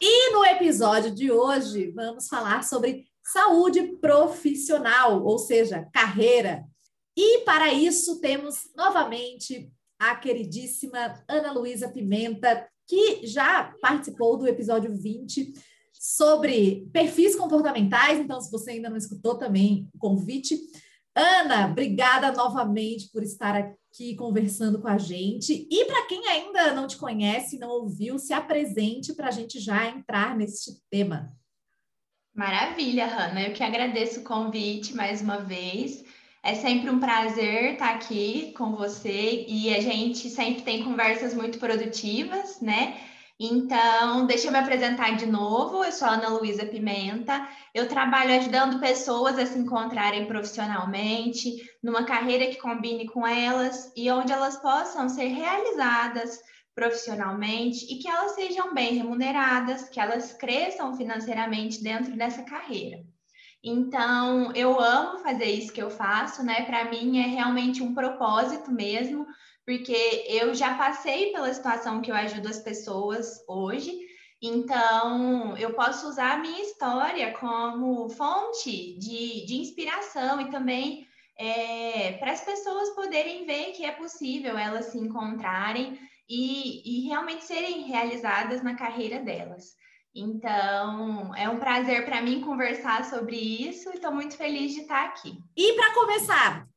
E no episódio de hoje vamos falar sobre saúde profissional, ou seja, carreira. E para isso temos novamente a queridíssima Ana Luísa Pimenta, que já participou do episódio 20 sobre perfis comportamentais. Então, se você ainda não escutou também convite. Ana, obrigada novamente por estar aqui conversando com a gente. E para quem ainda não te conhece, não ouviu, se apresente para a gente já entrar neste tema. Maravilha, Hanna. Eu que agradeço o convite mais uma vez. É sempre um prazer estar aqui com você e a gente sempre tem conversas muito produtivas, né? Então, deixa eu me apresentar de novo. Eu sou Ana Luísa Pimenta. Eu trabalho ajudando pessoas a se encontrarem profissionalmente, numa carreira que combine com elas e onde elas possam ser realizadas profissionalmente e que elas sejam bem remuneradas, que elas cresçam financeiramente dentro dessa carreira. Então, eu amo fazer isso que eu faço, né? Para mim é realmente um propósito mesmo, porque eu já passei pela situação que eu ajudo as pessoas hoje. Então, eu posso usar a minha história como fonte de, de inspiração e também é, para as pessoas poderem ver que é possível elas se encontrarem e, e realmente serem realizadas na carreira delas. Então, é um prazer para mim conversar sobre isso e estou muito feliz de estar aqui. E para começar,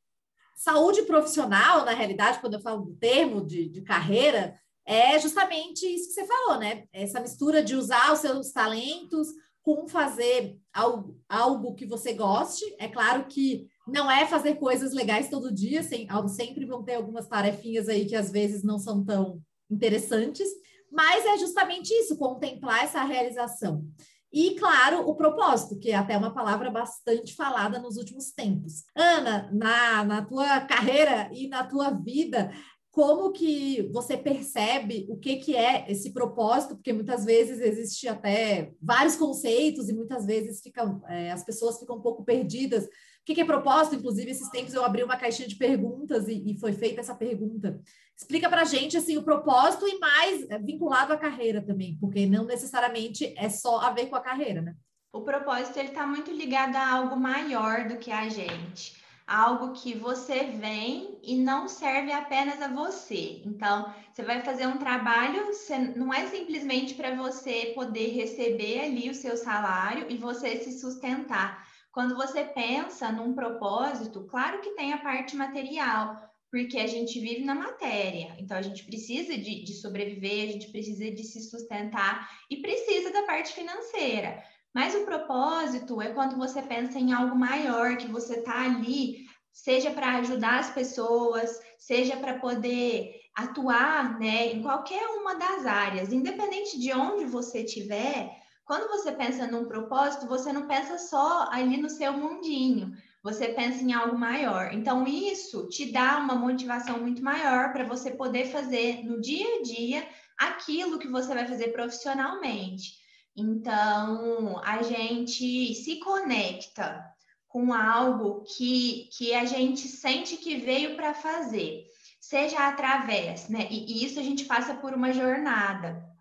saúde profissional, na realidade, quando eu falo do termo de, de carreira, é justamente isso que você falou, né? Essa mistura de usar os seus talentos com fazer algo, algo que você goste. É claro que não é fazer coisas legais todo dia, sem, sempre vão ter algumas tarefinhas aí que às vezes não são tão interessantes, mas é justamente isso, contemplar essa realização. E, claro, o propósito, que é até uma palavra bastante falada nos últimos tempos. Ana, na, na tua carreira e na tua vida, como que você percebe o que, que é esse propósito? Porque muitas vezes existe até vários conceitos e muitas vezes fica, é, as pessoas ficam um pouco perdidas o que, é propósito? Inclusive, esses tempos eu abri uma caixinha de perguntas e, e foi feita essa pergunta. Explica para a gente assim, o propósito e mais é, vinculado à carreira também, porque não necessariamente é só a ver com a carreira, né? O propósito ele está muito ligado a algo maior do que a gente algo que você vem e não serve apenas a você. Então, você vai fazer um trabalho, não é simplesmente para você poder receber ali o seu salário e você se sustentar. Quando você pensa num propósito, claro que tem a parte material, porque a gente vive na matéria, então a gente precisa de, de sobreviver, a gente precisa de se sustentar e precisa da parte financeira. Mas o propósito é quando você pensa em algo maior, que você está ali, seja para ajudar as pessoas, seja para poder atuar né, em qualquer uma das áreas, independente de onde você estiver, quando você pensa num propósito, você não pensa só ali no seu mundinho, você pensa em algo maior. Então, isso te dá uma motivação muito maior para você poder fazer no dia a dia aquilo que você vai fazer profissionalmente. Então, a gente se conecta com algo que, que a gente sente que veio para fazer, seja através, né? E, e isso a gente passa por uma jornada.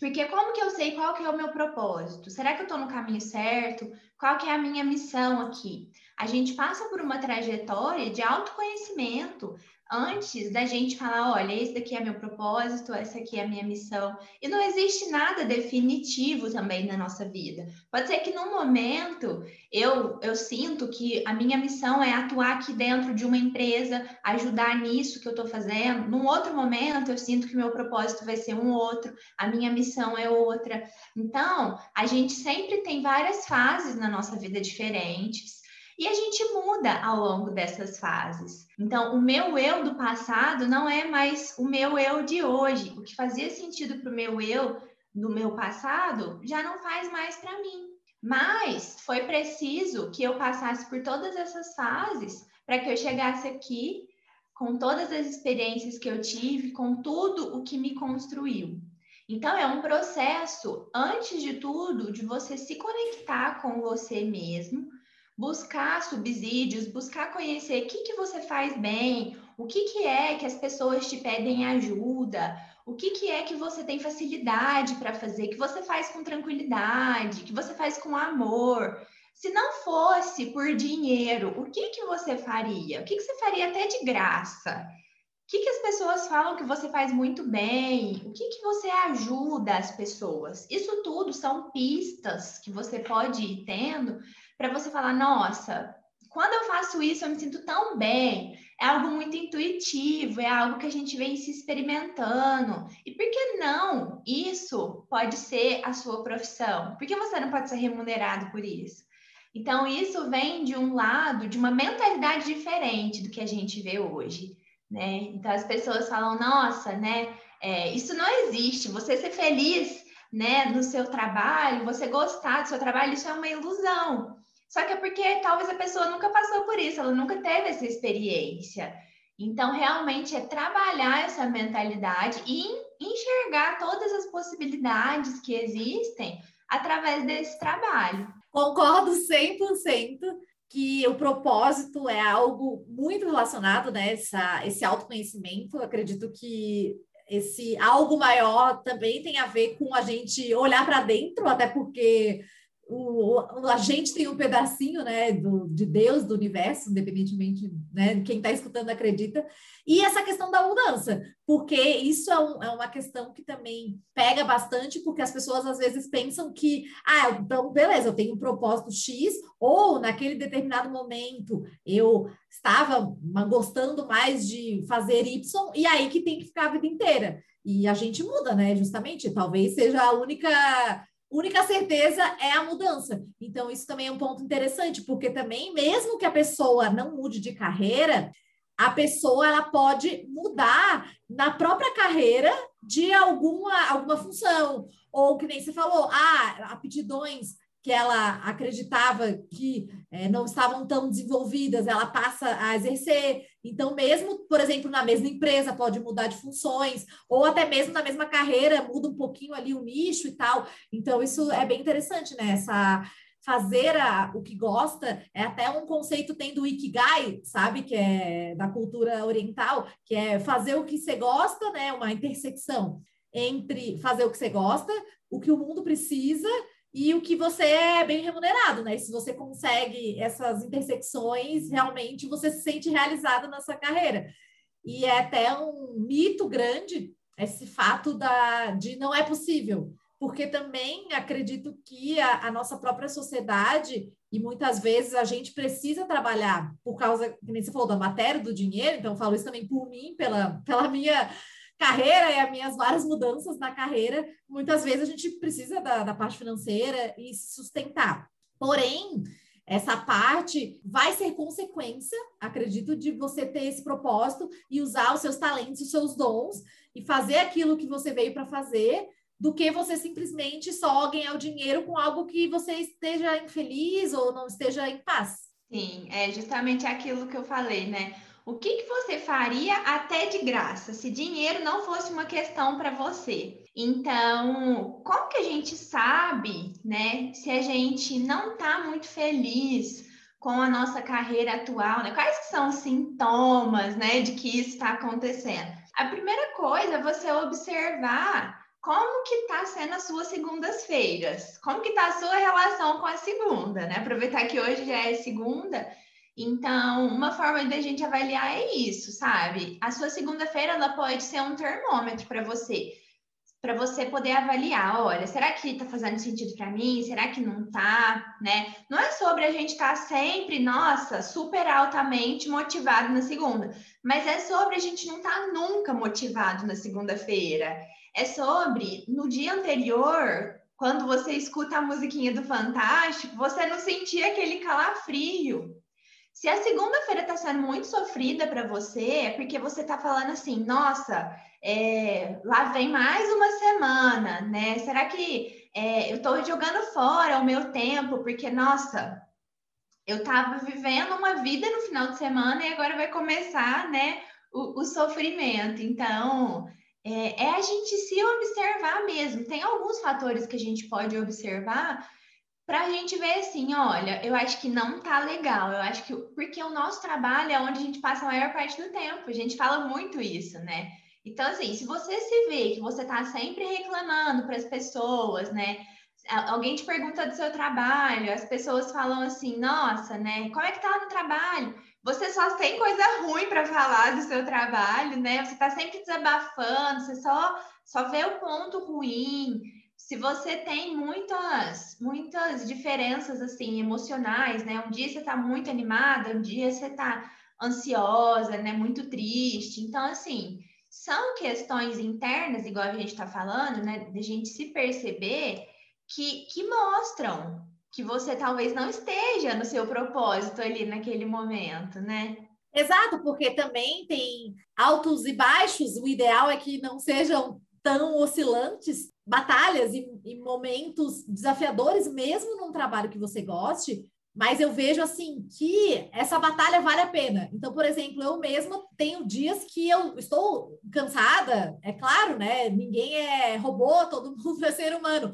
Porque como que eu sei qual que é o meu propósito? Será que eu estou no caminho certo? Qual que é a minha missão aqui? A gente passa por uma trajetória de autoconhecimento, antes da gente falar, olha, esse daqui é meu propósito, essa aqui é a minha missão. E não existe nada definitivo também na nossa vida. Pode ser que num momento eu, eu sinto que a minha missão é atuar aqui dentro de uma empresa, ajudar nisso que eu estou fazendo. Num outro momento eu sinto que meu propósito vai ser um outro, a minha missão é outra. Então, a gente sempre tem várias fases na nossa vida diferentes. E a gente muda ao longo dessas fases. Então, o meu eu do passado não é mais o meu eu de hoje. O que fazia sentido para o meu eu do meu passado já não faz mais para mim. Mas foi preciso que eu passasse por todas essas fases para que eu chegasse aqui com todas as experiências que eu tive, com tudo o que me construiu. Então, é um processo, antes de tudo, de você se conectar com você mesmo, buscar subsídios, buscar conhecer o que, que você faz bem, o que, que é que as pessoas te pedem ajuda, o que, que é que você tem facilidade para fazer, que você faz com tranquilidade, que você faz com amor. Se não fosse por dinheiro, o que, que você faria? O que, que você faria até de graça? O que, que as pessoas falam que você faz muito bem? O que, que você ajuda as pessoas? Isso tudo são pistas que você pode ir tendo para você falar, nossa, quando eu faço isso eu me sinto tão bem. É algo muito intuitivo, é algo que a gente vem se experimentando. E por que não? Isso pode ser a sua profissão. Por que você não pode ser remunerado por isso? Então, isso vem de um lado, de uma mentalidade diferente do que a gente vê hoje. Né? Então, as pessoas falam, nossa, né? É, isso não existe. Você ser feliz né, no seu trabalho, você gostar do seu trabalho, isso é uma ilusão. Só que é porque talvez a pessoa nunca passou por isso, ela nunca teve essa experiência. Então, realmente é trabalhar essa mentalidade e enxergar todas as possibilidades que existem através desse trabalho. Concordo 100% que o propósito é algo muito relacionado, né? Essa, esse autoconhecimento. Eu acredito que esse algo maior também tem a ver com a gente olhar para dentro, até porque o, a gente tem um pedacinho né, do, de Deus, do universo, independentemente né, quem está escutando acredita, e essa questão da mudança, porque isso é, um, é, uma questão que também pega bastante, porque as pessoas às vezes pensam que, ah, então beleza, eu tenho um propósito X, ou naquele determinado momento eu estava gostando mais de fazer Y, e aí que tem que ficar a vida inteira. E a gente muda, né? Justamente, talvez seja a única única certeza é a mudança. Então, isso também é um ponto interessante, porque também, mesmo que a pessoa não mude de carreira, a pessoa ela pode mudar na própria carreira de alguma, alguma função. Ou que nem você falou, ah, aptidões que ela acreditava que é, não estavam tão desenvolvidas, ela passa a exercer. Então, mesmo, por exemplo, na mesma empresa, pode mudar de funções, ou até mesmo na mesma carreira, muda um pouquinho ali o nicho e tal. Então, isso é bem interessante, né? Essa fazer a, o que gosta é até um conceito tem do Ikigai, sabe? Que é da cultura oriental, que é fazer o que você gosta, né? Uma intersecção entre fazer o que você gosta, o que o mundo precisa e o que você é bem remunerado, né? Se você consegue essas intersecções, realmente você se sente realizado na sua carreira. E é até um mito grande esse fato da, de não é possível, porque também acredito que a, a nossa própria sociedade, e muitas vezes a gente precisa trabalhar por causa, como você falou, da matéria, do dinheiro, então falo isso também por mim, pela, pela minha carreira e as minhas várias mudanças na carreira, muitas vezes a gente precisa da, da parte financeira e se sustentar. Porém, essa parte vai ser consequência, acredito, de você ter esse propósito e usar os seus talentos, os seus dons e fazer aquilo que você veio para fazer, do que você simplesmente só ganhar o dinheiro com algo que você esteja infeliz ou não esteja em paz. Sim, é justamente aquilo que eu falei, né? O que, que você faria até de graça se dinheiro não fosse uma questão para você? Então, como que a gente sabe, né, se a gente não está muito feliz com a nossa carreira atual, né? Quais são os sintomas, né, de que isso está acontecendo? A primeira coisa é você observar como que está sendo as suas segundas-feiras, como que está a sua relação com a segunda, né? Aproveitar que hoje já é segunda Então, uma forma da gente avaliar é isso, sabe? A sua segunda-feira ela pode ser um termômetro para você para você poder avaliar, olha, será que está fazendo sentido para mim? Será que não está, né? Não é sobre a gente estar tá sempre, nossa, super altamente motivado na segunda, mas é sobre a gente não estar tá nunca motivado na segunda-feira. É sobre no dia anterior, quando você escuta a musiquinha do Fantástico, você não sentir aquele calafrio. Se a segunda-feira está sendo muito sofrida para você, é porque você está falando assim, nossa, é, lá vem mais uma semana, né? Será que é, eu estou jogando fora o meu tempo? Porque, nossa, eu estava vivendo uma vida no final de semana e agora vai começar, né, o, o sofrimento. Então, é, é, a gente se observar mesmo. Tem alguns fatores que a gente pode observar para a gente ver assim, olha, eu acho que não tá legal. Eu acho que porque o nosso trabalho é onde a gente passa a maior parte do tempo. A gente fala muito isso, né? Então, assim, se você se vê que você está sempre reclamando para as pessoas, né? Alguém te pergunta do seu trabalho, as pessoas falam assim, nossa, né? Como é que tá no trabalho? Você só tem coisa ruim para falar do seu trabalho, né? Você está sempre desabafando, você só, só vê o ponto ruim. Se você tem muitas, muitas diferenças assim emocionais, né? Um dia você está muito animada, um dia você está ansiosa, né? Muito triste. Então, assim, são questões internas, igual a gente está falando, né? De gente se perceber que, que mostram que você talvez não esteja no seu propósito ali naquele momento, né? Exato, porque também tem altos e baixos. O ideal é que não sejam tão oscilantes, batalhas e, e momentos desafiadores, mesmo num trabalho que você goste, mas eu vejo assim que essa batalha vale a pena. Então, por exemplo, eu mesma tenho dias que eu estou cansada, é claro, né? Ninguém é robô, todo mundo é ser humano.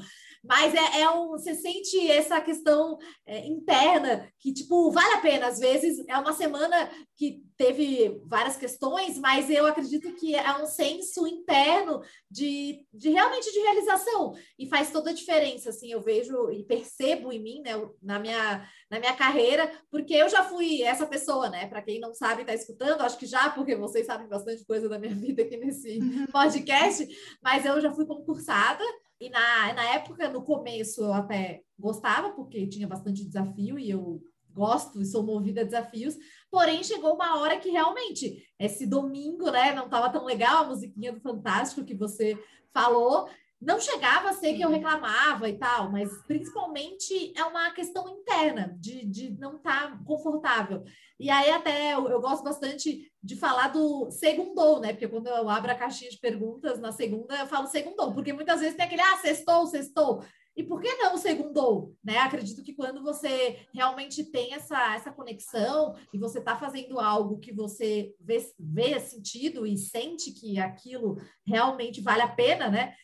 Mas é, é um, você sente essa questão é, interna que, tipo, vale a pena. Às vezes é uma semana que teve várias questões, mas eu acredito que é um senso interno de, de realmente de realização e faz toda a diferença. Assim, eu vejo e percebo em mim, né, na minha, na minha carreira, porque eu já fui essa pessoa, né? Para quem não sabe, está escutando, acho que já, porque vocês sabem bastante coisa da minha vida aqui nesse uhum. podcast, mas eu já fui concursada. E na, na época, no começo, eu até gostava, porque tinha bastante desafio e eu gosto e sou movida a desafios. Porém, chegou uma hora que realmente esse domingo, né, não estava tão legal a musiquinha do Fantástico que você falou. Não chegava a ser que eu reclamava e tal, mas principalmente é uma questão interna de, de não estar tá confortável. E aí, até eu, eu, gosto bastante de falar do segundou, né? Porque quando eu abro a caixinha de perguntas na segunda, eu falo segundou, porque muitas vezes tem aquele, ah, sextou, sextou. E por que não segundou? Né? Acredito que quando você realmente tem essa, essa conexão e você está fazendo algo que você vê, vê sentido e sente que aquilo realmente vale a pena, né?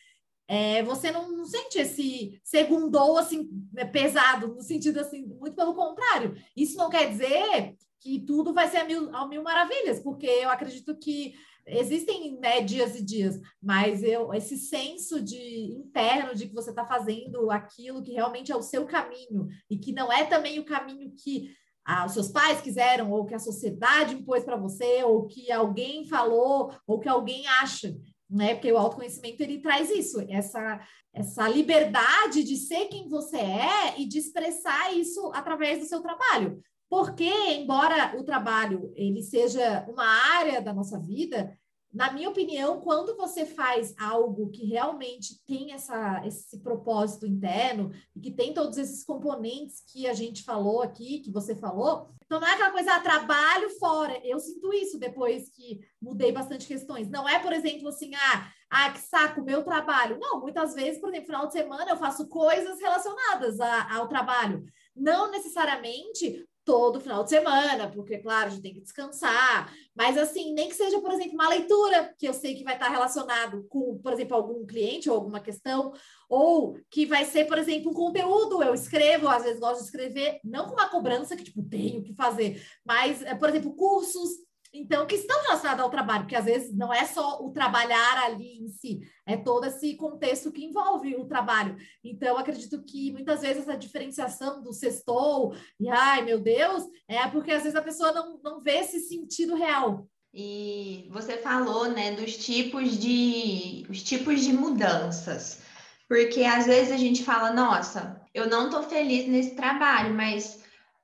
É, você não, não, sente esse segundou assim né, pesado, no sentido assim, muito pelo contrário. Isso não quer dizer que tudo vai ser a mil, a mil maravilhas, porque eu acredito que existem né, dias e dias, mas eu, esse senso de interno de que você está fazendo aquilo que realmente é o seu caminho e que não é também o caminho que ah, os seus pais quiseram, ou que a sociedade impôs para você, ou que alguém falou, ou que alguém acha, né? Porque o autoconhecimento ele traz isso, essa essa liberdade de ser quem você é e de expressar isso através do seu trabalho. Porque, embora o trabalho ele seja uma área da nossa vida, na minha opinião, quando você faz algo que realmente tem essa, esse propósito interno e que tem todos esses componentes que a gente falou aqui, que você falou, então não é aquela coisa, ah, trabalho fora. Eu sinto isso depois que mudei bastante questões. Não é, por exemplo, assim, ah, ah, que saco, meu trabalho. Não, muitas vezes, por exemplo, final de semana eu faço coisas relacionadas a, ao trabalho. Não necessariamente todo final de semana, porque, claro, a gente tem que descansar, mas assim, nem que seja, por exemplo, uma leitura, que eu sei que vai estar relacionado com, por exemplo, algum cliente ou alguma questão, ou que vai ser, por exemplo, um conteúdo, eu escrevo, às vezes gosto de escrever, não com uma cobrança que, tipo, tenho que fazer, mas, eh, por exemplo, cursos, então, que estão relacionadas ao trabalho, porque às vezes não é só o trabalhar ali em si, é todo esse contexto que envolve o trabalho. Então, acredito que muitas vezes essa diferenciação do sextou e ai meu Deus, é porque às vezes a pessoa não, não vê esse sentido real. E você falou, né, dos tipos de os tipos de mudanças. Porque às vezes a gente fala, nossa, eu não estou feliz nesse trabalho, mas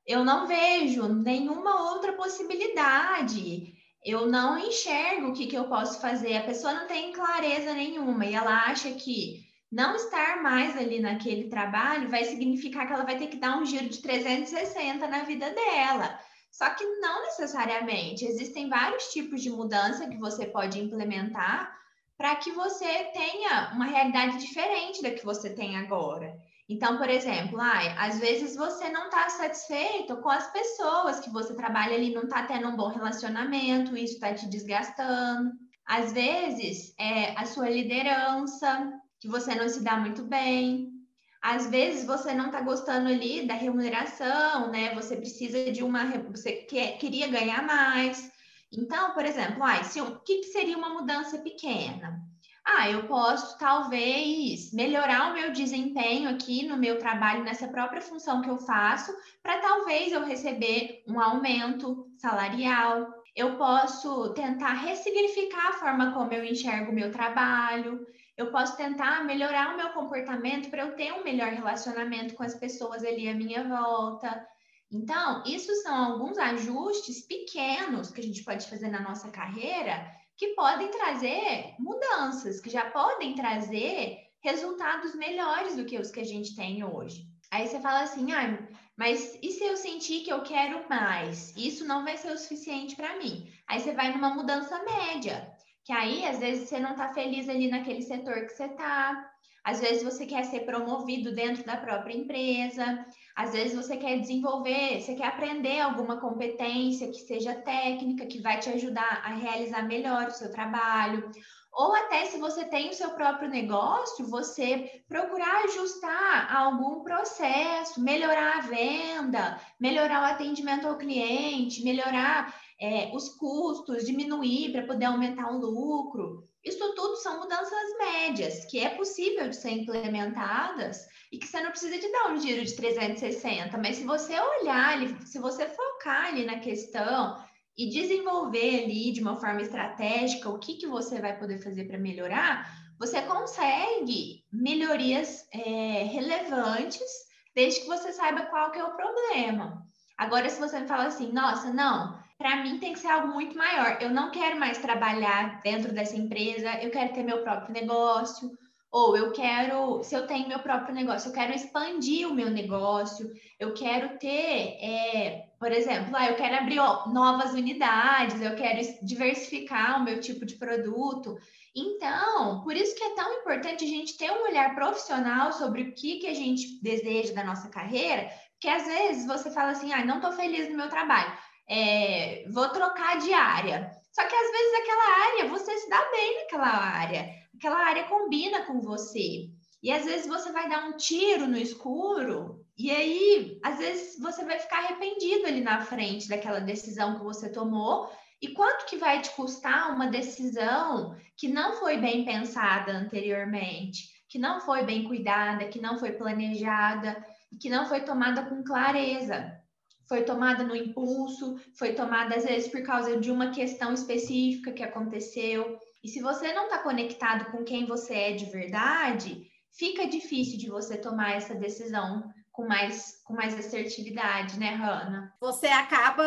eu não vejo nenhuma outra possibilidade. Eu não enxergo o que, que eu posso fazer. A pessoa não tem clareza nenhuma e ela acha que não estar mais ali naquele trabalho vai significar que ela vai ter que dar um giro de 360 na vida dela. Só que não necessariamente. Existem vários tipos de mudança que você pode implementar para que você tenha uma realidade diferente da que você tem agora. Então, por exemplo, ai, às vezes você não está satisfeito com as pessoas que você trabalha ali, não está tendo um bom relacionamento, isso está te desgastando. Às vezes é a sua liderança, que você não se dá muito bem. Às vezes você não está gostando ali da remuneração, né? Você precisa de uma. Você quer, queria ganhar mais. Então, por exemplo, ai, se, o que, que seria uma mudança pequena? Ah, eu posso talvez melhorar o meu desempenho aqui no meu trabalho, nessa própria função que eu faço, para talvez eu receber um aumento salarial. Eu posso tentar ressignificar a forma como eu enxergo o meu trabalho. Eu posso tentar melhorar o meu comportamento para eu ter um melhor relacionamento com as pessoas ali à minha volta. Então, isso são alguns ajustes pequenos que a gente pode fazer na nossa carreira que podem trazer mudanças, que já podem trazer resultados melhores do que os que a gente tem hoje. Aí você fala assim, ah, mas e se eu sentir que eu quero mais? Isso não vai ser o suficiente para mim. Aí você vai numa mudança média, que aí às vezes você não está feliz ali naquele setor que você está, às vezes você quer ser promovido dentro da própria empresa, às vezes você quer desenvolver, você quer aprender alguma competência que seja técnica, que vai te ajudar a realizar melhor o seu trabalho. Ou até se você tem o seu próprio negócio, você procurar ajustar algum processo, melhorar a venda, melhorar o atendimento ao cliente, melhorar é, os custos, diminuir para poder aumentar o lucro. Isso tudo são mudanças médias que é possível de ser implementadas e que você não precisa de dar um giro de 360, mas se você olhar se você focar ali na questão e desenvolver ali de uma forma estratégica o que, que você vai poder fazer para melhorar, você consegue melhorias é, relevantes desde que você saiba qual que é o problema. Agora, se você me fala assim, nossa, não, para mim tem que ser algo muito maior. Eu não quero mais trabalhar dentro dessa empresa, eu quero ter meu próprio negócio, ou eu quero, se eu tenho meu próprio negócio, eu quero expandir o meu negócio, eu quero ter, é, por exemplo, ah, eu quero abrir ó, novas unidades, eu quero diversificar o meu tipo de produto. Então, por isso que é tão importante a gente ter um olhar profissional sobre o que, que a gente deseja da nossa carreira, porque às vezes você fala assim, ah, não estou feliz no meu trabalho é, vou trocar de área. Só que às vezes aquela área, você se dá bem naquela área, aquela área combina com você. E às vezes você vai dar um tiro no escuro, e aí, às vezes, você vai ficar arrependido ali na frente daquela decisão que você tomou. E quanto que vai te custar uma decisão que não foi bem pensada anteriormente, que não foi bem cuidada, que não foi planejada, que não foi tomada com clareza? Foi tomada no impulso, foi tomada às vezes por causa de uma questão específica que aconteceu. E se você não está conectado com quem você é de verdade, fica difícil de você tomar essa decisão com mais, com mais assertividade, né, Hanna? Você acaba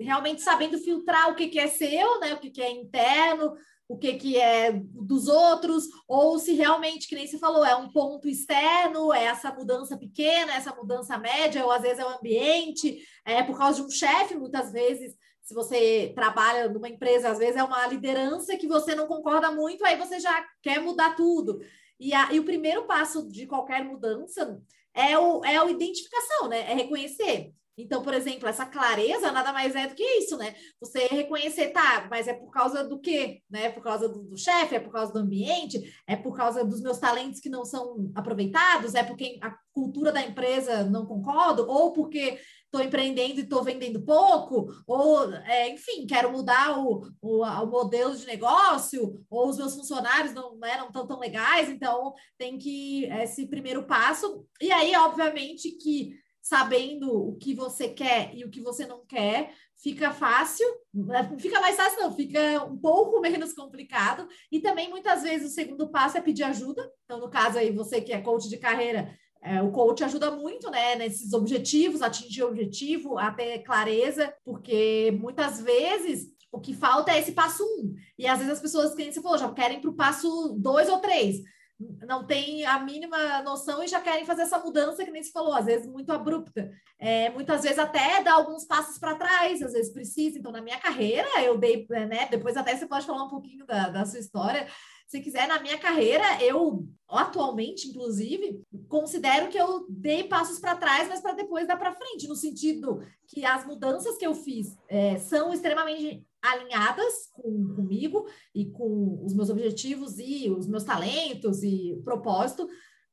realmente sabendo filtrar o que, que é seu, né? O que, que é interno, o que, que é dos outros, ou se realmente, que nem você falou, é um ponto externo, é essa mudança pequena, essa mudança média, ou às vezes é o ambiente, é por causa de um chefe, muitas vezes, se você trabalha numa empresa, às vezes é uma liderança que você não concorda muito, aí você já quer mudar tudo. E, a, e o primeiro passo de qualquer mudança é o, é a identificação, né? É reconhecer Então, por exemplo, essa clareza nada mais é do que isso, né? Você reconhecer, tá, mas é por causa do quê? Né? É por causa do, do chefe, é por causa do ambiente, é por causa dos meus talentos que não são aproveitados, é porque a cultura da empresa não concordo, ou porque estou empreendendo e estou vendendo pouco, ou, é, enfim, quero mudar o, o, o, modelo de negócio, ou os meus funcionários não né, não estão tão legais, então tem que esse primeiro passo. E aí, obviamente, que sabendo o que você quer e o que você não quer, fica fácil, né, fica mais fácil, não, fica um pouco menos complicado. E também, muitas vezes, o segundo passo é pedir ajuda. Então, no caso aí, você que é coach de carreira, é, o coach ajuda muito, né, nesses objetivos, atingir o objetivo, a ter clareza, porque muitas vezes o que falta é esse passo um. E às vezes as pessoas, que você falou, já querem para o passo dois ou três não tem a mínima noção e já querem fazer essa mudança que nem se falou, às vezes muito abrupta. É, muitas vezes até dá alguns passos para trás, às vezes precisa. Então, na minha carreira, eu dei, né? Depois até você pode falar um pouquinho da, da sua história. Se quiser, na minha carreira, eu atualmente, inclusive, considero que eu dei passos para trás, mas para depois dar para frente, no sentido que as mudanças que eu fiz é, são extremamente alinhadas com, comigo e com os meus objetivos e os meus talentos e propósito.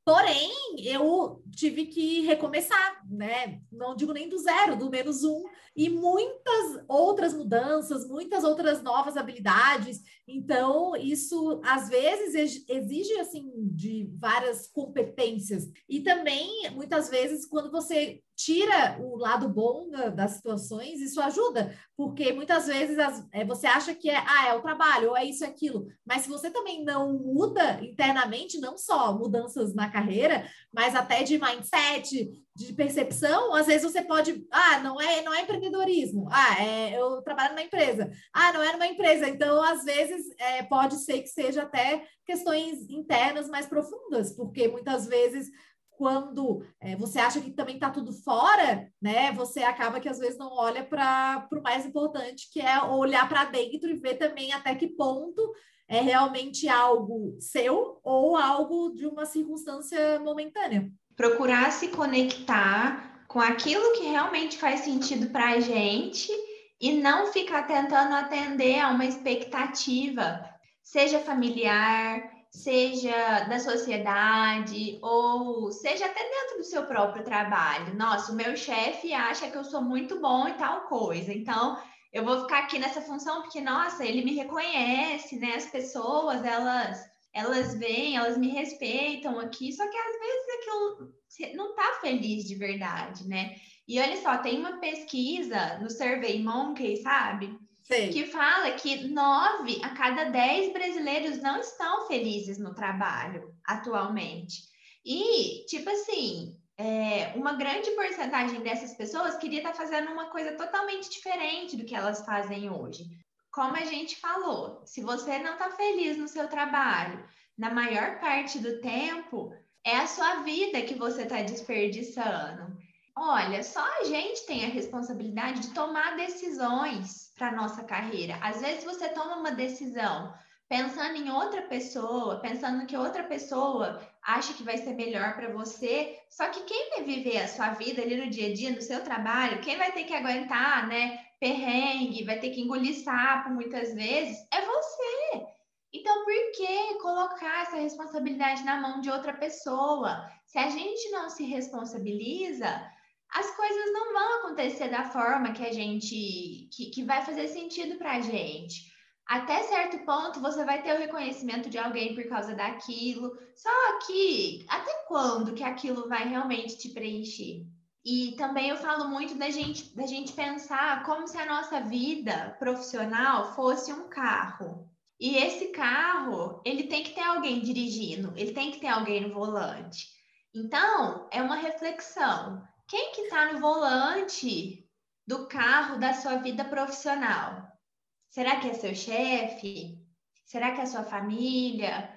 Porém, eu tive que recomeçar, né? Não digo nem do zero, do menos um, e muitas outras mudanças, muitas outras novas habilidades. Então, isso às vezes exige assim de várias competências. E também, muitas vezes, quando você tira o lado bom da, das situações, isso ajuda, porque muitas vezes as, é, você acha que é, ah, é o trabalho, ou é isso, é aquilo, mas se você também não muda internamente, não só mudanças na carreira, mas até de mindset, de percepção, às vezes você pode, ah, não é, não é empreendedorismo, ah, é, eu trabalho numa empresa, ah, não é numa empresa, então às vezes é, pode ser que seja até questões internas mais profundas, porque muitas vezes quando é, você acha que também está tudo fora, né? Você acaba que às vezes não olha para o mais importante, que é olhar para dentro e ver também até que ponto é realmente algo seu ou algo de uma circunstância momentânea. Procurar se conectar com aquilo que realmente faz sentido para a gente e não ficar tentando atender a uma expectativa, seja familiar, seja da sociedade ou seja até dentro do seu próprio trabalho. Nossa, o meu chefe acha que eu sou muito bom e tal coisa, então eu vou ficar aqui nessa função porque nossa, ele me reconhece, né? As pessoas, elas elas vêm, elas me respeitam aqui, só que às vezes aquilo não tá feliz de verdade, né? E olha só, tem uma pesquisa no Survey Monkey, sabe? Sim. que fala que nove a cada dez brasileiros não estão felizes no trabalho atualmente. E, tipo assim, é, uma grande porcentagem dessas pessoas queria estar fazendo uma coisa totalmente diferente do que elas fazem hoje. Como a gente falou, se você não está feliz no seu trabalho, na maior parte do tempo, é a sua vida que você está desperdiçando. Olha, só a gente tem a responsabilidade de tomar decisões para nossa carreira. Às vezes você toma uma decisão pensando em outra pessoa, pensando que outra pessoa acha que vai ser melhor para você, só que quem vai viver a sua vida ali no dia a dia, no seu trabalho, quem vai ter que aguentar, né, perrengue, vai ter que engolir sapo muitas vezes, é você. Então, por que colocar essa responsabilidade na mão de outra pessoa? Se a gente não se responsabiliza, as coisas não vão acontecer da forma que a gente que, que vai fazer sentido para a gente. Até certo ponto você vai ter o reconhecimento de alguém por causa daquilo. Só que até quando que aquilo vai realmente te preencher? E também eu falo muito da gente, da gente pensar como se a nossa vida profissional fosse um carro. E esse carro, ele tem que ter alguém dirigindo, ele tem que ter alguém no volante. Então, é uma reflexão. Quem que está no volante do carro da sua vida profissional? Será que é seu chefe? Será que é sua família?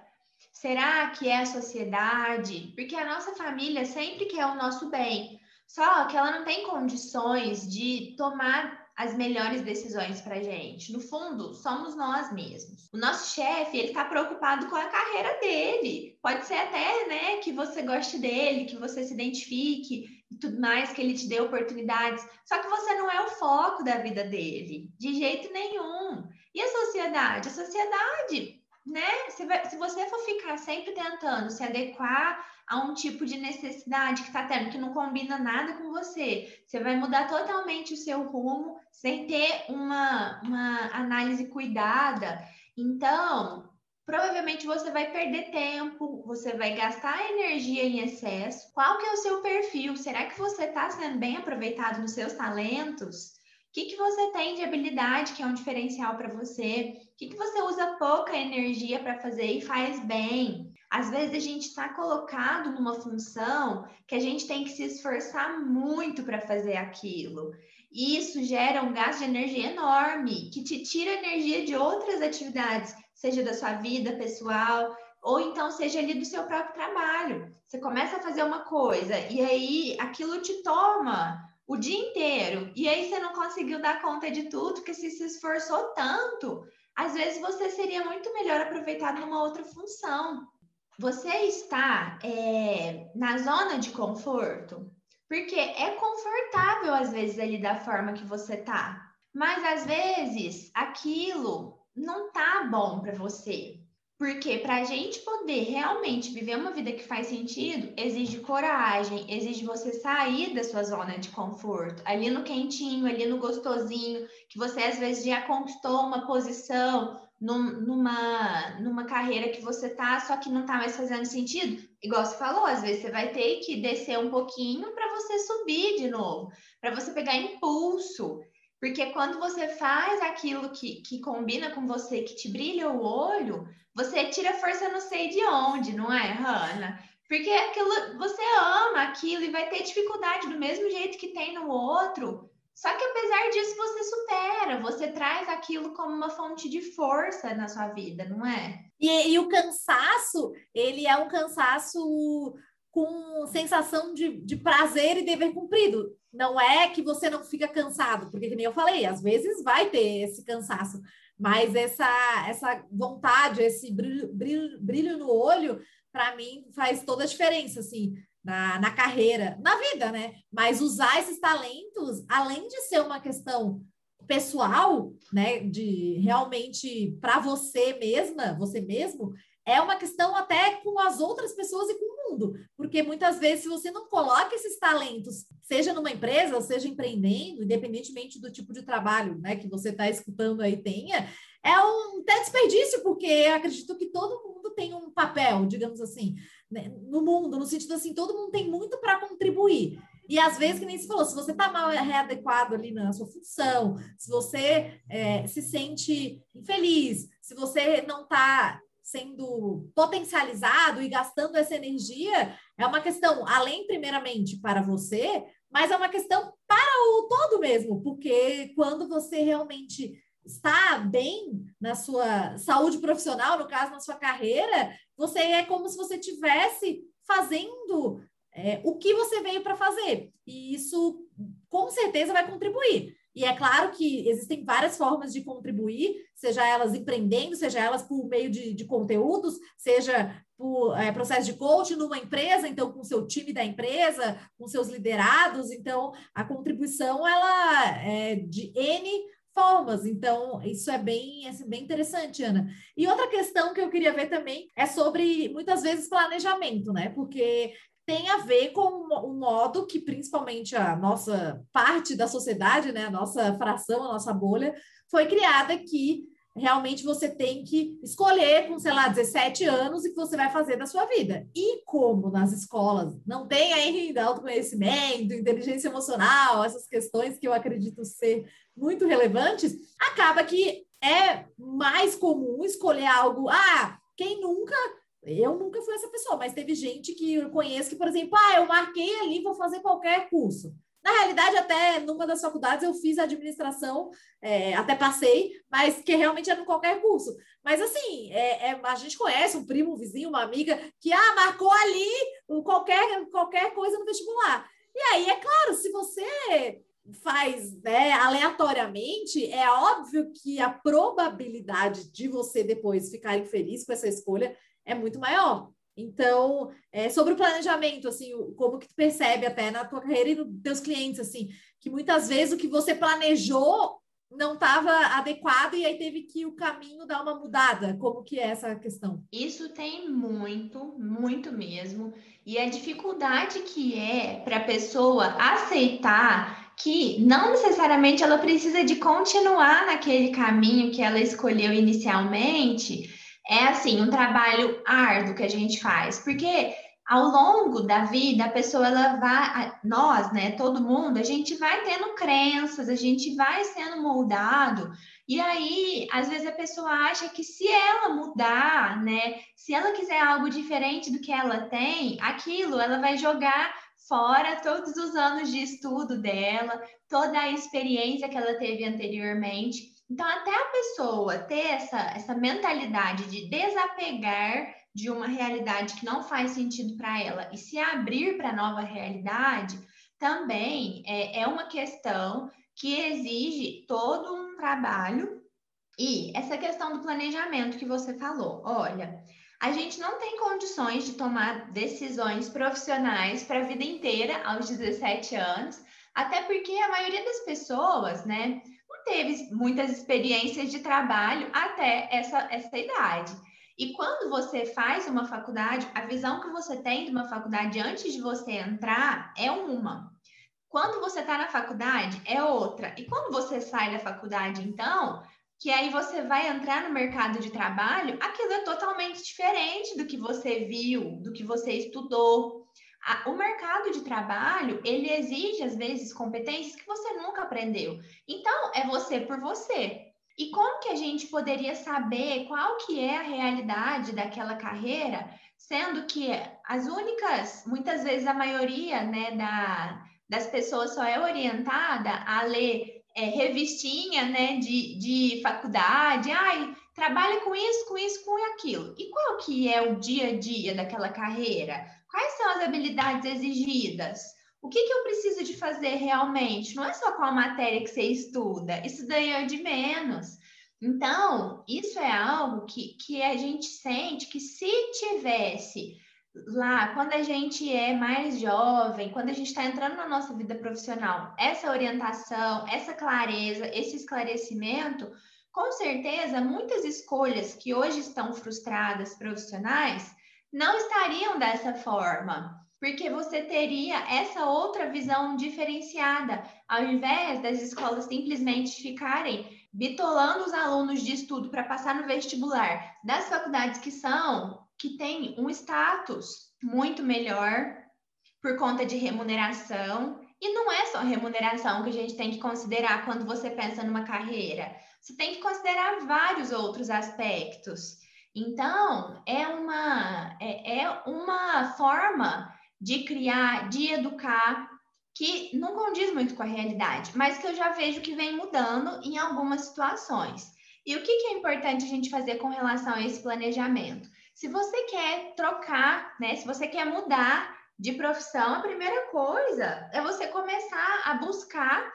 Será que é a sociedade? Porque a nossa família sempre quer o nosso bem, só que ela não tem condições de tomar as melhores decisões para gente? No fundo, somos nós mesmos. O nosso chefe, ele está preocupado com a carreira dele. Pode ser até, né, que você goste dele, que você se identifique e tudo mais, que ele te dê oportunidades. Só que você não é o foco da vida dele, de jeito nenhum. E a sociedade? A sociedade, né? Se, se você for ficar sempre tentando se adequar a um tipo de necessidade que está tendo, que não combina nada com você. Você vai mudar totalmente o seu rumo sem ter uma, uma análise cuidada. Então, provavelmente você vai perder tempo, você vai gastar energia em excesso. Qual que é o seu perfil? Será que você está sendo bem aproveitado nos seus talentos? O que, que você tem de habilidade que é um diferencial para você? O que, que você usa pouca energia para fazer e faz bem? Às vezes a gente está colocado numa função que a gente tem que se esforçar muito para fazer aquilo. E isso gera um gasto de energia enorme, que te tira energia de outras atividades, seja da sua vida pessoal, ou então seja ali do seu próprio trabalho. Você começa a fazer uma coisa e aí aquilo te toma o dia inteiro, e aí você não conseguiu dar conta de tudo, porque você se esforçou tanto. Às vezes você seria muito melhor aproveitado numa outra função. Você está é, na zona de conforto, porque é confortável às vezes ali da forma que você tá, mas às vezes aquilo não tá bom para você. Porque para a gente poder realmente viver uma vida que faz sentido, exige coragem, exige você sair da sua zona de conforto, ali no quentinho, ali no gostosinho, que você às vezes já conquistou uma posição, num, numa, numa carreira que você tá, só que não tá mais fazendo sentido, igual você falou, às vezes você vai ter que descer um pouquinho para você subir de novo, para você pegar impulso. Porque quando você faz aquilo que, que combina com você, que te brilha o olho, você tira força não sei de onde, não é, Hanna? Porque aquilo, você ama aquilo e vai ter dificuldade do mesmo jeito que tem no outro. Só que apesar disso, você supera, você traz aquilo como uma fonte de força na sua vida, não é? E, e o cansaço, ele é um cansaço com sensação de, de prazer e dever cumprido. Não é que você não fica cansado, porque, como eu falei, às vezes vai ter esse cansaço, mas essa, essa vontade, esse brilho, brilho, brilho no olho, para mim, faz toda a diferença, assim na, na carreira, na vida, né? Mas usar esses talentos, além de ser uma questão pessoal, né, de realmente para você mesma, você mesmo, é uma questão até com as outras pessoas e com mundo, porque muitas vezes se você não coloca esses talentos, seja numa empresa, ou seja empreendendo, independentemente do tipo de trabalho, né, que você está escutando aí tenha, é um até desperdício, porque acredito que todo mundo tem um papel, digamos assim né, no mundo, no sentido assim, todo mundo tem muito para contribuir. E às vezes, que nem se falou, se você está mal readequado ali na sua função, se você é, se sente infeliz, se você não está sendo potencializado e gastando essa energia, é uma questão, além, primeiramente, para você, mas é uma questão para o todo mesmo, porque quando você realmente está bem na sua saúde profissional, no caso, na sua carreira, você é como se você tivesse fazendo é, o que você veio para fazer. E isso, com certeza, vai contribuir. E é claro que existem várias formas de contribuir, seja elas empreendendo, seja elas por meio de, de conteúdos, seja por é, processo de coaching numa empresa, então com seu time da empresa, com seus liderados. Então, a contribuição ela é de N formas. Então, isso é bem, é bem interessante, Ana. E outra questão que eu queria ver também é sobre, muitas vezes, planejamento, né? Porque tem a ver com o modo que, principalmente, a nossa parte da sociedade, né? A nossa fração, a nossa bolha, foi criada que realmente você tem que escolher com, sei lá, 17 anos o que você vai fazer da sua vida. E como nas escolas não tem ainda autoconhecimento, inteligência emocional, essas questões que eu acredito ser muito relevantes, acaba que é mais comum escolher algo. Ah, quem nunca. Eu nunca fui essa pessoa, mas teve gente que eu conheço que, por exemplo, ah, eu marquei ali, vou fazer qualquer curso. Na realidade, até numa das faculdades eu fiz administração, é, até passei, mas que realmente era no qualquer curso. Mas assim, é, é, a gente conhece um primo, um vizinho, uma amiga que ah, marcou ali qualquer, qualquer coisa no vestibular. E aí, é claro, se você faz né, aleatoriamente, é óbvio que a probabilidade de você depois ficar infeliz com essa escolha é muito maior. Então, é, sobre o planejamento, assim, como que tu percebe até na tua carreira e nos teus clientes, assim, que muitas vezes o que você planejou não estava adequado e aí teve que o caminho dar uma mudada. Como que é essa questão? Isso tem muito, muito mesmo. E a dificuldade que é para a pessoa aceitar que não necessariamente ela precisa de continuar naquele caminho que ela escolheu inicialmente, é assim, um trabalho árduo que a gente faz, porque ao longo da vida, a pessoa, ela vai, nós, né, todo mundo, a gente vai tendo crenças, a gente vai sendo moldado, e aí, às vezes a pessoa acha que se ela mudar, né, se ela quiser algo diferente do que ela tem, aquilo ela vai jogar fora todos os anos de estudo dela, toda a experiência que ela teve anteriormente. Então, até a pessoa ter essa, essa mentalidade de desapegar de uma realidade que não faz sentido para ela e se abrir para a nova realidade, também é, é uma questão que exige todo um trabalho. E essa questão do planejamento que você falou, olha, a gente não tem condições de tomar decisões profissionais para a vida inteira aos 17 anos, até porque a maioria das pessoas, né, teve muitas experiências de trabalho até essa, essa idade. E quando você faz uma faculdade, a visão que você tem de uma faculdade antes de você entrar é uma. Quando você está na faculdade, é outra. E quando você sai da faculdade, então, que aí você vai entrar no mercado de trabalho, aquilo é totalmente diferente do que você viu, do que você estudou. O mercado de trabalho, ele exige, às vezes, competências que você nunca aprendeu. Então, é você por você. E como que a gente poderia saber qual que é a realidade daquela carreira, sendo que as únicas, muitas vezes a maioria né, da, das pessoas só é orientada a ler é, revistinha né, de, de faculdade, ai, trabalha com isso, com isso, com aquilo. E qual que é o dia a dia daquela carreira? Quais são as habilidades exigidas? O que, que eu preciso de fazer realmente? Não é só qual matéria que você estuda, isso daí é de menos. Então, isso é algo que, que a gente sente que se tivesse lá, quando a gente é mais jovem, quando a gente está entrando na nossa vida profissional, essa orientação, essa clareza, esse esclarecimento, com certeza, muitas escolhas que hoje estão frustradas profissionais não estariam dessa forma porque você teria essa outra visão diferenciada, ao invés das escolas simplesmente ficarem bitolando os alunos de estudo para passar no vestibular das faculdades que são, que têm um status muito melhor por conta de remuneração. E não é só remuneração que a gente tem que considerar quando você pensa numa carreira. Você tem que considerar vários outros aspectos. Então, é uma, é, é uma forma de criar, de educar, que não condiz muito com a realidade, mas que eu já vejo que vem mudando em algumas situações. E o que, que é importante a gente fazer com relação a esse planejamento? Se você quer trocar, né? Se você quer mudar de profissão, a primeira coisa é você começar a buscar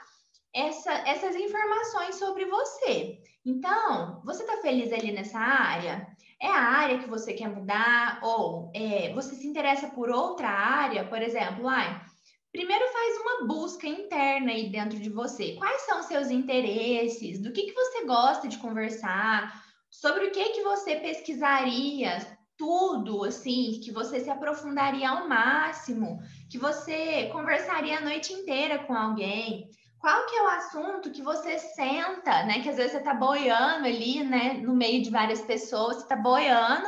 essa, essas informações sobre você. Então, você está feliz ali nessa área? É a área que você quer mudar? Ou é, você se interessa por outra área? Por exemplo, ai, primeiro faz uma busca interna aí dentro de você. Quais são seus interesses? Do que, que você gosta de conversar? Sobre o que, que você pesquisaria? Tudo, assim, que você se aprofundaria ao máximo, que você conversaria a noite inteira com alguém qual que é o assunto que você senta, né? Que às vezes você tá boiando ali, né? No meio de várias pessoas, você tá boiando,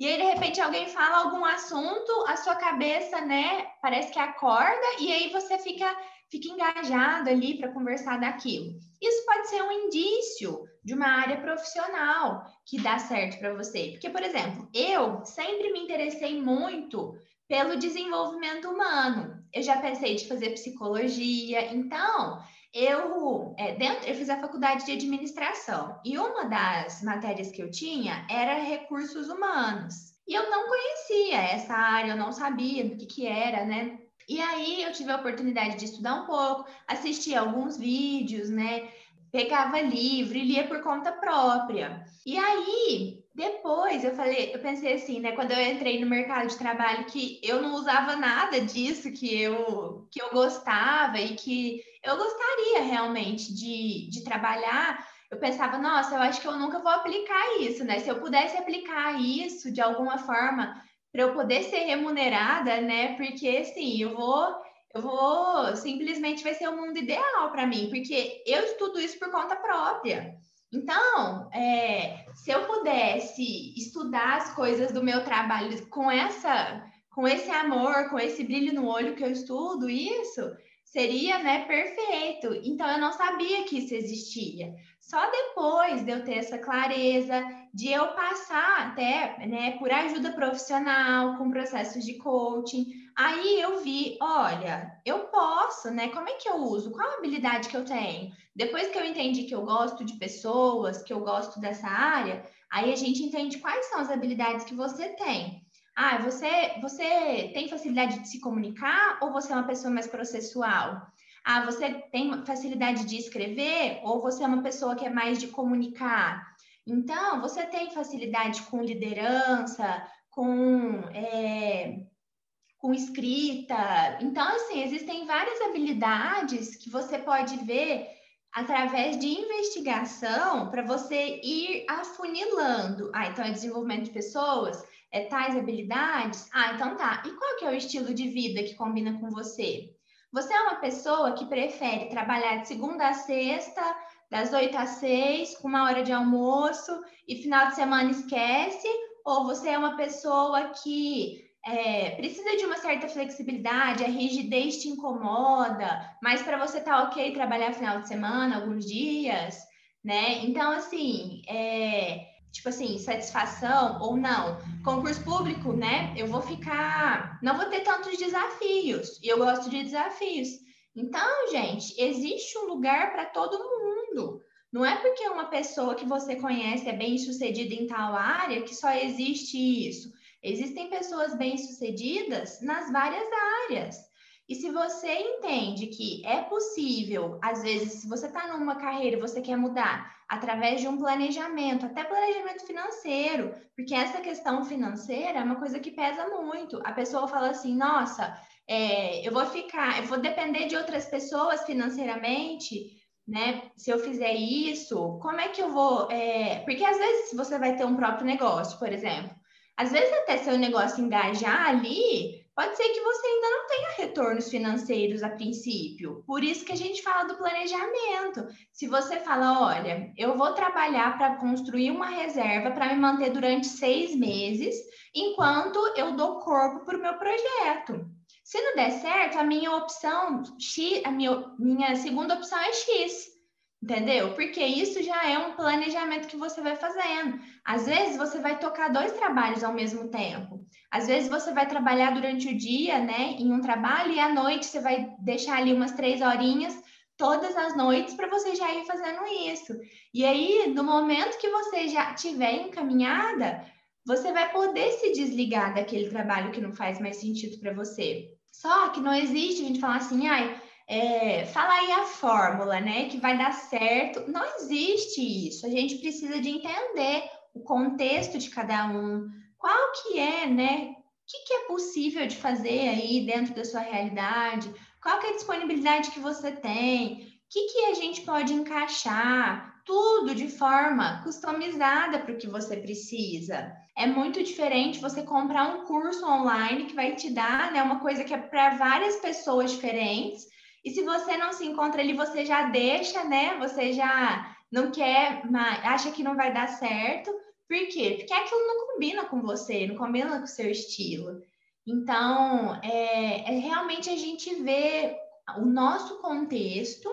e aí de repente alguém fala algum assunto, a sua cabeça, né? Parece que acorda, e aí você fica, fica engajado ali para conversar daquilo. Isso pode ser um indício de uma área profissional que dá certo para você. Porque, por exemplo, eu sempre me interessei muito pelo desenvolvimento humano. Eu já pensei de fazer psicologia, então eu, é, dentro, eu fiz a faculdade de administração e uma das matérias que eu tinha era recursos humanos. E eu não conhecia essa área, eu não sabia do que, que era, né? E aí eu tive a oportunidade de estudar um pouco, assistir alguns vídeos, né? Pegava livro e lia por conta própria. E aí, depois eu falei, eu pensei assim, né, quando eu entrei no mercado de trabalho que eu não usava nada disso que eu que eu gostava e que eu gostaria realmente de, de trabalhar, eu pensava, nossa, eu acho que eu nunca vou aplicar isso, né? Se eu pudesse aplicar isso de alguma forma para eu poder ser remunerada, né? Porque assim, eu vou eu vou simplesmente vai ser o mundo ideal para mim, porque eu estudo isso por conta própria. Então, é, se eu pudesse estudar as coisas do meu trabalho com essa, com esse amor, com esse brilho no olho que eu estudo isso, seria, né, perfeito. Então eu não sabia que isso existia. Só depois de eu ter essa clareza, de eu passar até, né, por ajuda profissional, com processos de coaching, aí eu vi, olha, eu posso, né? Como é que eu uso? Qual a habilidade que eu tenho? Depois que eu entendi que eu gosto de pessoas, que eu gosto dessa área, aí a gente entende quais são as habilidades que você tem. Ah, você, você tem facilidade de se comunicar ou você é uma pessoa mais processual? Ah, você tem facilidade de escrever ou você é uma pessoa que é mais de comunicar? Então, você tem facilidade com liderança, com, é, com escrita. Então, assim, existem várias habilidades que você pode ver através de investigação para você ir afunilando. Ah, então é desenvolvimento de pessoas, é tais habilidades. Ah, então tá. E qual que é o estilo de vida que combina com você? Você é uma pessoa que prefere trabalhar de segunda a sexta, das oito às seis, com uma hora de almoço e final de semana esquece? Ou você é uma pessoa que é, precisa de uma certa flexibilidade, a rigidez te incomoda, mas para você tá ok trabalhar final de semana, alguns dias, né? Então, assim, é, tipo assim, satisfação ou não. Concurso público, né? Eu vou ficar, não vou ter tantos desafios. E eu gosto de desafios. Então, gente, existe um lugar para todo mundo. Não é porque uma pessoa que você conhece é bem sucedida em tal área que só existe isso. Existem pessoas bem-sucedidas nas várias áreas. E se você entende que é possível, às vezes, se você está numa carreira e você quer mudar, através de um planejamento, até planejamento financeiro, porque essa questão financeira é uma coisa que pesa muito. A pessoa fala assim: nossa, é, eu vou ficar, eu vou depender de outras pessoas financeiramente, né? Se eu fizer isso, como é que eu vou? É... Porque às vezes você vai ter um próprio negócio, por exemplo. Às vezes até seu negócio engajar ali, pode ser que você ainda não tenha retornos financeiros a princípio. Por isso que a gente fala do planejamento. Se você fala, olha, eu vou trabalhar para construir uma reserva para me manter durante seis meses, enquanto eu dou corpo para o meu projeto. Se não der certo, a minha opção X, a minha, minha segunda opção é X. Entendeu? Porque isso já é um planejamento que você vai fazendo. Às vezes você vai tocar dois trabalhos ao mesmo tempo. Às vezes você vai trabalhar durante o dia, né, em um trabalho e à noite você vai deixar ali umas três horinhas todas as noites para você já ir fazendo isso. E aí, no momento que você já tiver encaminhada, você vai poder se desligar daquele trabalho que não faz mais sentido para você. Só que não existe a gente falar assim, ai, é, fala aí a fórmula, né, que vai dar certo. Não existe isso. A gente precisa de entender o contexto de cada um, qual que é, né, o que, que é possível de fazer aí dentro da sua realidade, qual que é a disponibilidade que você tem, o que, que a gente pode encaixar, tudo de forma customizada para o que você precisa. É muito diferente você comprar um curso online que vai te dar né, uma coisa que é para várias pessoas diferentes e se você não se encontra ali, você já deixa, né? Você já não quer, acha que não vai dar certo. Por quê? Porque aquilo não combina com você, não combina com o seu estilo. Então, é, é realmente a gente ver o nosso contexto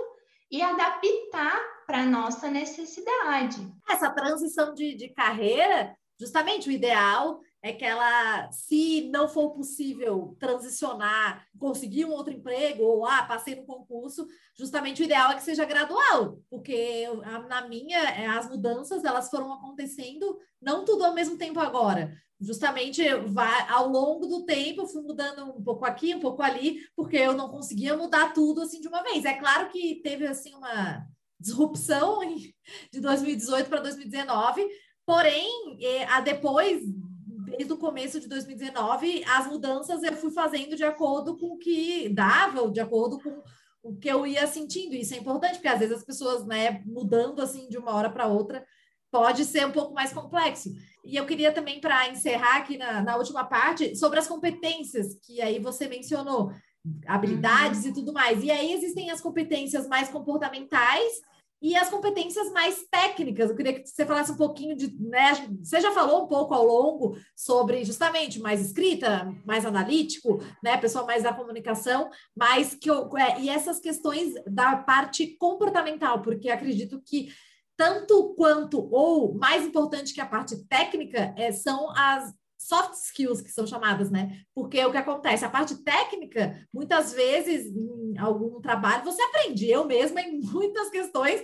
e adaptar para a nossa necessidade. Essa transição de, de carreira, justamente o ideal é que ela, se não for possível transicionar, conseguir um outro emprego, ou ah, passei no concurso, justamente o ideal é que seja gradual, porque na minha, é, as mudanças elas foram acontecendo não tudo ao mesmo tempo agora. Justamente vai, ao longo do tempo, fui mudando um pouco aqui, um pouco ali, porque eu não conseguia mudar tudo assim de uma vez. É claro que teve assim uma disrupção de 2018 para 2019, porém, é, a depois desde o começo de 2019, as mudanças eu fui fazendo de acordo com o que dava, de acordo com o que eu ia sentindo. Isso é importante, porque às vezes as pessoas, né, mudando assim de uma hora para outra, pode ser um pouco mais complexo. E eu queria também, para encerrar aqui na, na, última parte, sobre as competências que aí você mencionou, habilidades uhum. e tudo mais. E aí existem as competências mais comportamentais e as competências mais técnicas. Eu queria que você falasse um pouquinho de, né? Você já falou um pouco ao longo sobre justamente mais escrita, mais analítico, né? Pessoal mais da comunicação, mas que eu, é, e essas questões da parte comportamental, porque acredito que tanto quanto ou mais importante que a parte técnica é, são as soft skills que são chamadas, né? Porque o que acontece, a parte técnica, muitas vezes em algum trabalho você aprende. Eu mesma em muitas questões,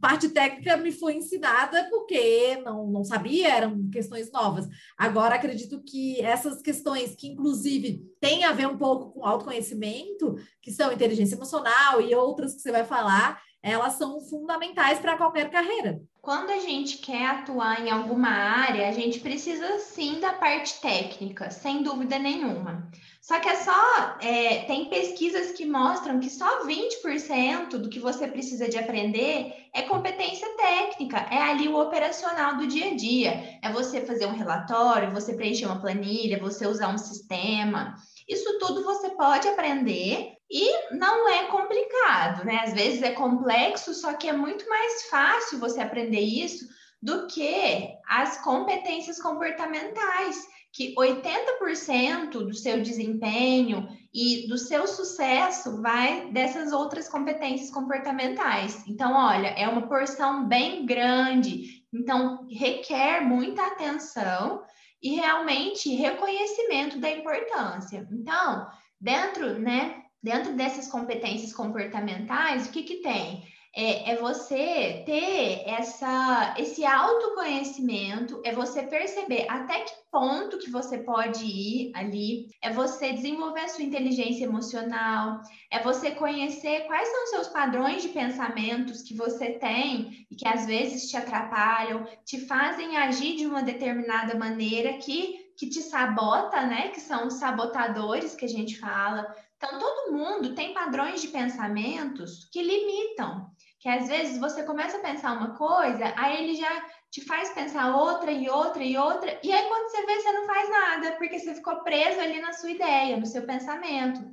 parte técnica me foi ensinada porque não, não sabia, eram questões novas. Agora acredito que essas questões que inclusive têm a ver um pouco com autoconhecimento, que são inteligência emocional e outras que você vai falar, elas são fundamentais para qualquer carreira. Quando a gente quer atuar em alguma área, a gente precisa sim da parte técnica, sem dúvida nenhuma. Só que é só é, tem pesquisas que mostram que só 20% do que você precisa de aprender é competência técnica, é ali o operacional do dia a dia. É você fazer um relatório, você preencher uma planilha, você usar um sistema. Isso tudo você pode aprender e não é complicado, né? Às vezes é complexo, só que é muito mais fácil você aprender isso do que as competências comportamentais, que 80% do seu desempenho e do seu sucesso vai dessas outras competências comportamentais. Então, olha, é uma porção bem grande, então requer muita atenção e realmente reconhecimento da importância. Então, dentro, né, dentro dessas competências comportamentais, o que que tem? É, é, você ter essa, esse autoconhecimento, é você perceber até que ponto que você pode ir ali, é você desenvolver a sua inteligência emocional, é você conhecer quais são os seus padrões de pensamentos que você tem e que às vezes te atrapalham, te fazem agir de uma determinada maneira que, que te sabota, né? Que são os sabotadores que a gente fala. Então, todo mundo tem padrões de pensamentos que limitam que às vezes você começa a pensar uma coisa, aí ele já te faz pensar outra e outra e outra, e aí quando você vê, você não faz nada, porque você ficou preso ali na sua ideia, no seu pensamento.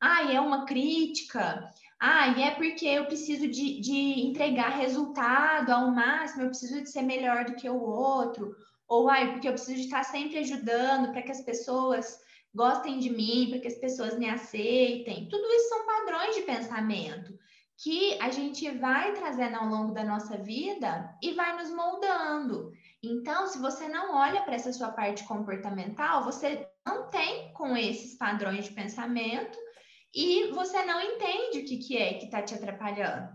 Ah, é uma crítica. Ah, e é porque eu preciso de, de entregar resultado ao máximo, eu preciso de ser melhor do que o outro. Ou, ai, porque eu preciso de estar sempre ajudando para que as pessoas gostem de mim, para que as pessoas me aceitem. Tudo isso são padrões de pensamento que a gente vai trazendo ao longo da nossa vida e vai nos moldando. Então, se você não olha para essa sua parte comportamental, você não tem com esses padrões de pensamento e você não entende o que, que é que está te atrapalhando.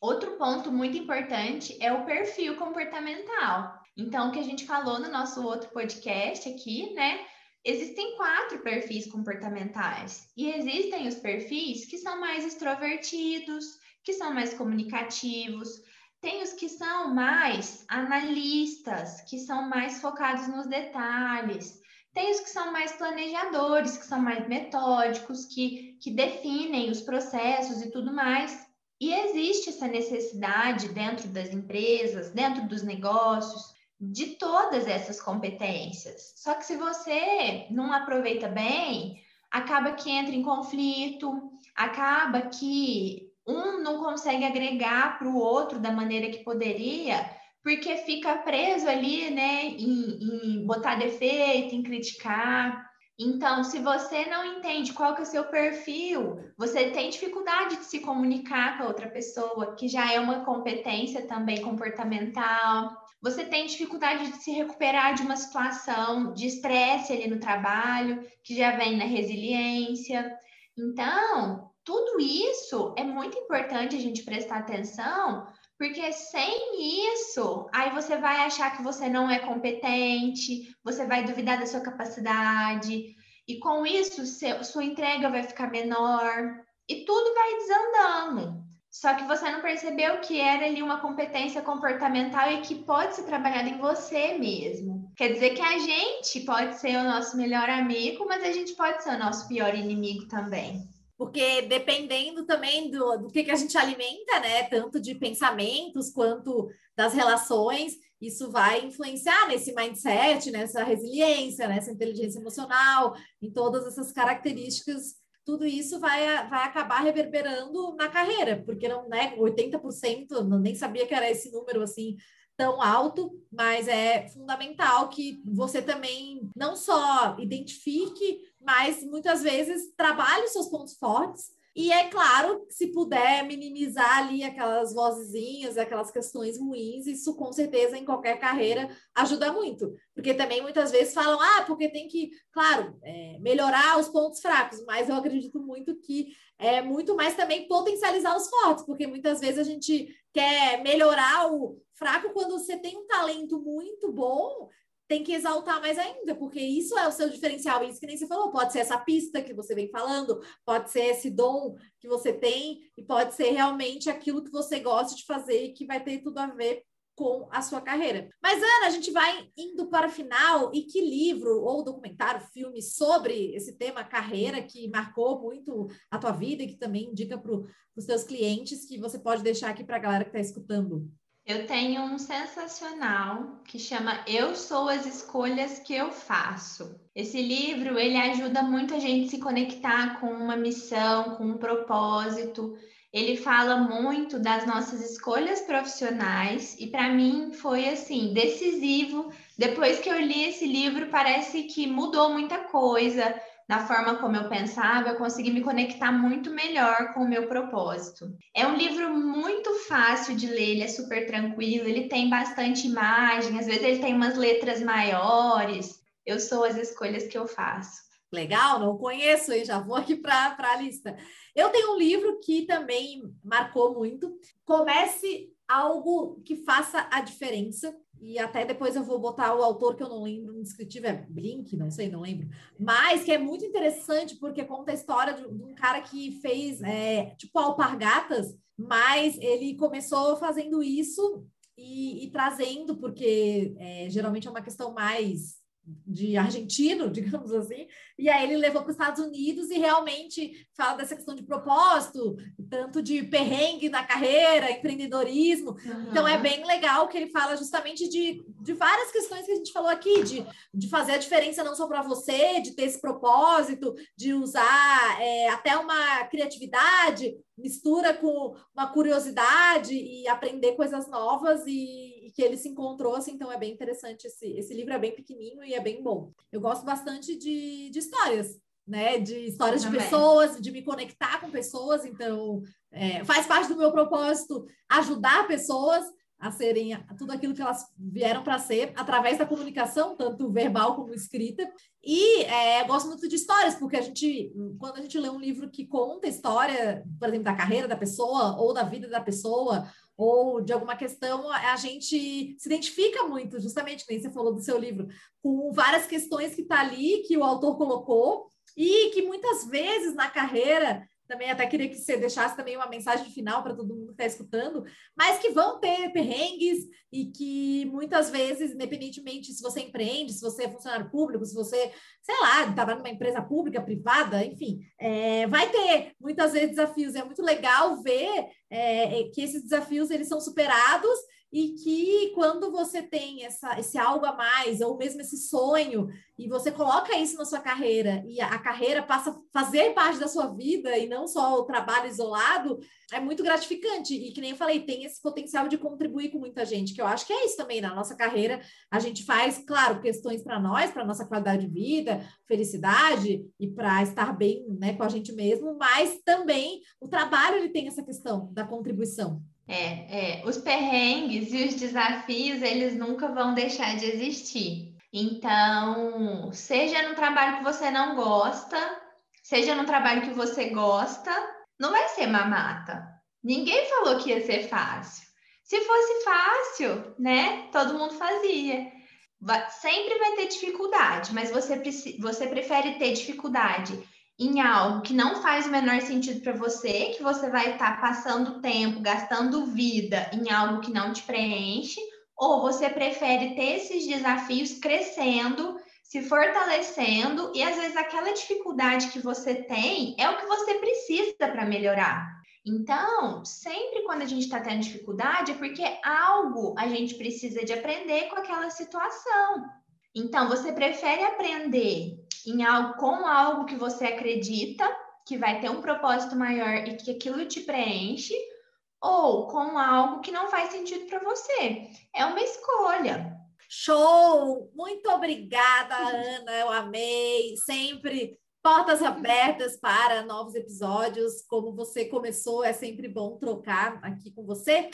Outro ponto muito importante é o perfil comportamental. Então, o que a gente falou no nosso outro podcast aqui, né? Existem quatro perfis comportamentais e existem os perfis que são mais extrovertidos, que são mais comunicativos, tem os que são mais analistas, que são mais focados nos detalhes. Tem os que são mais planejadores, que são mais metódicos, que, que definem os processos e tudo mais. E existe essa necessidade dentro das empresas, dentro dos negócios, de todas essas competências. Só que se você não aproveita bem, acaba que entra em conflito, acaba que um não consegue agregar para o outro da maneira que poderia, porque fica preso ali, né, em, em, botar defeito, em criticar. Então, se você não entende qual que é o seu perfil, você tem dificuldade de se comunicar com a outra pessoa, que já é uma competência também comportamental. Você tem dificuldade de se recuperar de uma situação de estresse ali no trabalho, que já vem na resiliência. Então, tudo isso é muito importante a gente prestar atenção, porque sem isso, aí você vai achar que você não é competente, você vai duvidar da sua capacidade, e com isso, seu, sua entrega vai ficar menor, e tudo vai desandando. Só que você não percebeu que era ali uma competência comportamental e que pode ser trabalhada em você mesmo. Quer dizer que a gente pode ser o nosso melhor amigo, mas a gente pode ser o nosso pior inimigo também. Porque dependendo também do, do que, que a gente alimenta, né? Tanto de pensamentos quanto das relações, isso vai influenciar nesse mindset, nessa resiliência, nessa inteligência emocional, em todas essas características tudo isso vai, vai acabar reverberando na carreira, porque não, né, 80%, não, nem sabia que era esse número assim tão alto, mas é fundamental que você também não só identifique, mas muitas vezes trabalhe os seus pontos fortes e é claro, se puder minimizar ali aquelas vozinhas, aquelas questões ruins, isso com certeza em qualquer carreira ajuda muito. Porque também muitas vezes falam, ah, porque tem que, claro, é, melhorar os pontos fracos, mas eu acredito muito que é muito mais também potencializar os fortes, porque muitas vezes a gente quer melhorar o fraco quando você tem um talento muito bom, tem que exaltar mais ainda, porque isso é o seu diferencial. Isso que nem você falou, pode ser essa pista que você vem falando, pode ser esse dom que você tem, e pode ser realmente aquilo que você gosta de fazer e que vai ter tudo a ver com a sua carreira. Mas, Ana, a gente vai indo para o final, e que livro ou documentário, filme sobre esse tema carreira que marcou muito a tua vida e que também indica para os seus clientes que você pode deixar aqui para a galera que está escutando? Eu tenho um sensacional que chama Eu Sou as Escolhas que Eu Faço. Esse livro, ele ajuda muito a gente se conectar com uma missão, com um propósito. Ele fala muito das nossas escolhas profissionais e para mim foi assim, decisivo. Depois que eu li esse livro, parece que mudou muita coisa na forma como eu pensava, eu consegui me conectar muito melhor com o meu propósito. É um livro muito fácil de ler, ele é super tranquilo, ele tem bastante imagem, às vezes ele tem umas letras maiores. Eu sou as escolhas que eu faço. Legal, não conheço, e já vou aqui para a lista. Eu tenho um livro que também marcou muito. Comece algo que faça a diferença e até depois eu vou botar o autor que eu não lembro, no descritivo é Blink, não sei, não lembro, mas que é muito interessante porque conta a história de, um cara que fez é, tipo alpargatas, mas ele começou fazendo isso e, e trazendo, porque é, geralmente é uma questão mais de argentino, digamos assim, e aí ele levou para os Estados Unidos e realmente fala dessa questão de propósito, tanto de perrengue na carreira, empreendedorismo. Uhum. Então é bem legal que ele fala justamente de, de várias questões que a gente falou aqui, de, de fazer a diferença não só para você, de ter esse propósito, de usar é, até uma criatividade, mistura com uma curiosidade e aprender coisas novas e, que ele se encontrou, assim, então é bem interessante esse, esse livro é bem pequenininho e é bem bom. Eu gosto bastante de, de histórias, né, de histórias de pessoas, de me conectar com pessoas, então é, faz parte do meu propósito ajudar pessoas, a serem tudo aquilo que elas vieram para ser através da comunicação, tanto verbal como escrita. E é, gosto muito de histórias, porque a gente, quando a gente lê um livro que conta a história, por exemplo, da carreira da pessoa, ou da vida da pessoa, ou de alguma questão, a gente se identifica muito, justamente, nem você falou do seu livro, com várias questões que está ali, que o autor colocou, e que muitas vezes na carreira também até queria que você deixasse também uma mensagem final para todo mundo que está escutando, mas que vão ter perrengues e que muitas vezes, independentemente se você empreende, se você é funcionário público, se você, sei lá, estava numa empresa pública, privada, enfim, é, vai ter muitas vezes desafios. É muito legal ver é, que esses desafios eles são superados e que quando você tem essa, esse algo a mais, ou mesmo esse sonho, e você coloca isso na sua carreira, e a, a carreira passa a fazer parte da sua vida, e não só o trabalho isolado, é muito gratificante. E que nem eu falei, tem esse potencial de contribuir com muita gente, que eu acho que é isso também, na nossa carreira, a gente faz, claro, questões para nós, para nossa qualidade de vida, felicidade, e para estar bem né, com a gente mesmo, mas também o trabalho ele tem essa questão da contribuição. É, é, os perrengues e os desafios, eles nunca vão deixar de existir. Então, seja no trabalho que você não gosta, seja no trabalho que você gosta, não vai ser mamata. Ninguém falou que ia ser fácil. Se fosse fácil, né, todo mundo fazia. Sempre vai ter dificuldade, mas você, você prefere ter dificuldade em algo que não faz o menor sentido para você, que você vai estar tá passando tempo, gastando vida em algo que não te preenche, ou você prefere ter esses desafios crescendo, se fortalecendo, e às vezes aquela dificuldade que você tem é o que você precisa para melhorar. Então, sempre quando a gente está tendo dificuldade, é porque algo a gente precisa de aprender com aquela situação. Então, você prefere aprender em algo com algo que você acredita que vai ter um propósito maior e que aquilo te preenche, ou com algo que não faz sentido para você. É uma escolha. Show! Muito obrigada, Ana. Eu amei. Sempre portas abertas para novos episódios. Como você começou, é sempre bom trocar aqui com você.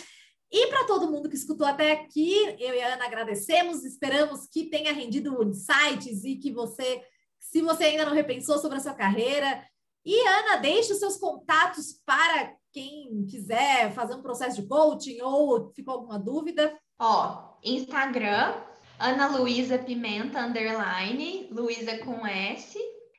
E para todo mundo que escutou até aqui, eu e a Ana agradecemos, esperamos que tenha rendido insights e que você, se você ainda não repensou sobre a sua carreira. E Ana, deixe os seus contatos para quem quiser fazer um processo de coaching ou ficou alguma dúvida. Ó, Instagram, Ana Luísa Pimenta, underline, Luísa com S.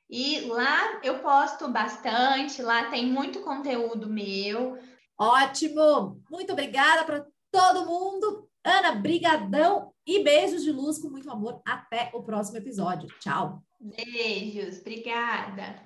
E lá eu posto bastante, lá tem muito conteúdo meu. Ótimo! Muito obrigada para todo mundo. Ana, brigadão e beijos de luz com muito amor. Até o próximo episódio. Tchau. Beijos, obrigada.